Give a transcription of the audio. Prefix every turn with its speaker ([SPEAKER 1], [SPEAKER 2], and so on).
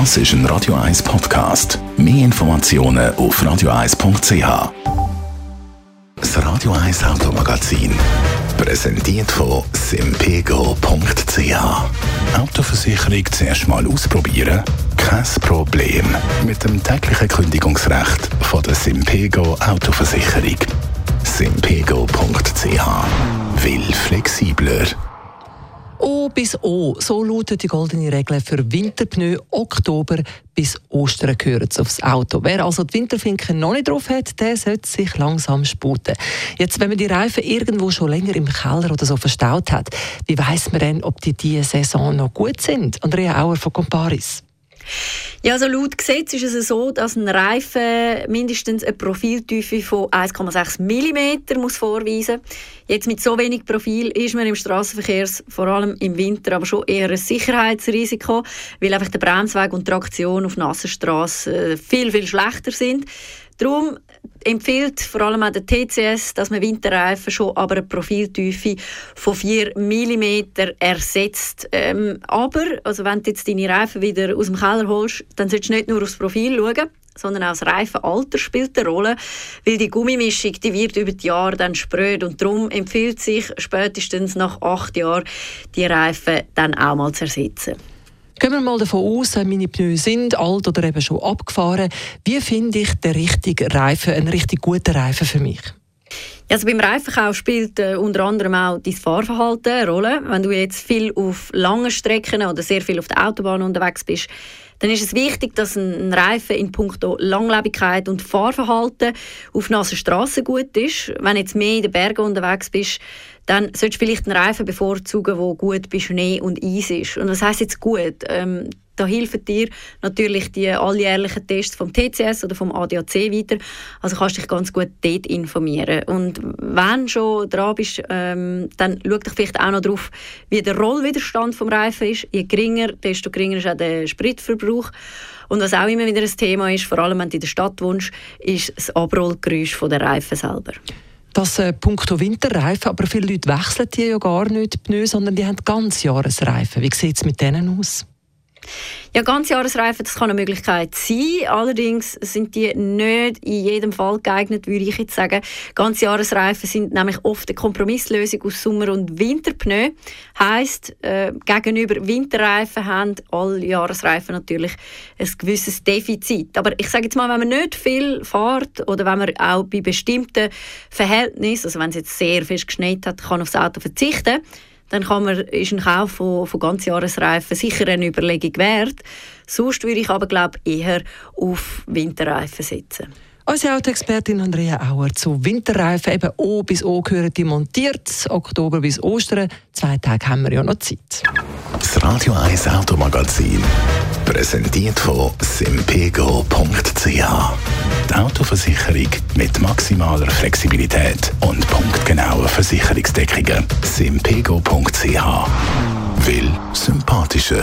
[SPEAKER 1] Das ist ein Radio 1 Podcast. Mehr Informationen auf radio1.ch. Das Radio 1 Automagazin. Präsentiert von simpego.ch. Autoversicherung zuerst mal ausprobieren? Kein Problem. Mit dem täglichen Kündigungsrecht von der Simpego Autoversicherung. simpego.ch. Will flexibler.
[SPEAKER 2] O bis O, so lautet die goldene Regel für Winterpneu. Oktober bis Ostern gehören sie aufs Auto. Wer also die Winterfinken noch nicht drauf hat, der sollte sich langsam sputen. Jetzt, wenn man die Reifen irgendwo schon länger im Keller oder so verstaut hat, wie weiß man denn, ob die diese Saison noch gut sind? Andrea Auer von Comparis.
[SPEAKER 3] Ja, also laut Gesetz ist es so, dass ein Reifen mindestens eine Profiltiefe von 1,6 mm muss vorweisen Jetzt mit so wenig Profil ist man im Straßenverkehr, vor allem im Winter, aber schon eher ein Sicherheitsrisiko, weil einfach der Bremsweg und Traktion auf nasser Straße viel, viel schlechter sind. Darum empfiehlt vor allem auch der TCS, dass man Winterreifen schon aber eine Profiltiefe von 4 mm ersetzt. Ähm, aber, also wenn du jetzt deine Reifen wieder aus dem Keller holst, dann solltest du nicht nur aufs Profil schauen, sondern auch das Reifenalter spielt eine Rolle, weil die Gummimischung, die wird über die Jahre dann spröd und darum empfiehlt sich spätestens nach acht Jahren die Reifen dann auch mal zu ersetzen.
[SPEAKER 2] Gehen wir mal davon aus, meine Pneu sind alt oder eben schon abgefahren. Wie finde ich den richtigen Reifen, einen richtig guten Reifen für mich?
[SPEAKER 3] Also beim Reifenkauf spielt äh, unter anderem auch dein Fahrverhalten eine Rolle. Wenn du jetzt viel auf langen Strecken oder sehr viel auf der Autobahn unterwegs bist, dann ist es wichtig, dass ein Reifen in puncto Langlebigkeit und Fahrverhalten auf nasser Straße gut ist. Wenn jetzt mehr in den Bergen unterwegs bist, dann solltest du vielleicht einen Reifen bevorzugen, der gut bei Schnee und Eis ist. Und was heißt jetzt gut? Ähm, da helfen dir natürlich die alljährlichen Tests vom TCS oder vom ADAC weiter. Also kannst dich ganz gut dort informieren. Und wenn schon dran bist, ähm, dann schau dich vielleicht auch noch darauf, wie der Rollwiderstand vom Reifen ist. Je geringer, desto geringer ist auch der Spritverbrauch. Und was auch immer wieder ein Thema ist, vor allem wenn du in der Stadt wohnst, ist das Abrollgeräusch der Reifen selber.
[SPEAKER 2] Das äh, punkto Winterreifen, aber viele Leute wechseln die ja gar nicht, sondern die haben ganz Jahresreifen. Wie sieht es mit denen aus?
[SPEAKER 3] Ja, Ganzjahresreifen, das kann eine Möglichkeit sein. Allerdings sind die nicht in jedem Fall geeignet, würde ich jetzt sagen. Ganzjahresreifen sind nämlich oft eine Kompromisslösung aus Sommer- und Winterpneu. Heißt, äh, gegenüber Winterreifen haben alle Jahresreifen natürlich ein gewisses Defizit. Aber ich sage jetzt mal, wenn man nicht viel fährt oder wenn man auch bei bestimmten Verhältnissen, also wenn es jetzt sehr fest geschneit hat, kann aufs Auto verzichten dann kann man, ist ein Kauf von, von Ganzjahresreifen sicher eine Überlegung wert. Sonst würde ich aber glaube eher auf Winterreifen setzen.
[SPEAKER 2] Unsere Autoexpertin Andrea Auer zu Winterreifen, eben O bis O gehören die montiert, Oktober bis Ostern. Zwei Tage haben wir ja noch Zeit.
[SPEAKER 1] Das Radio 1 Automagazin, präsentiert von simpego.ch. Die Autoversicherung mit maximaler Flexibilität und punktgenauer Versicherungsdeckungen. simpego.ch. Will sympathischer.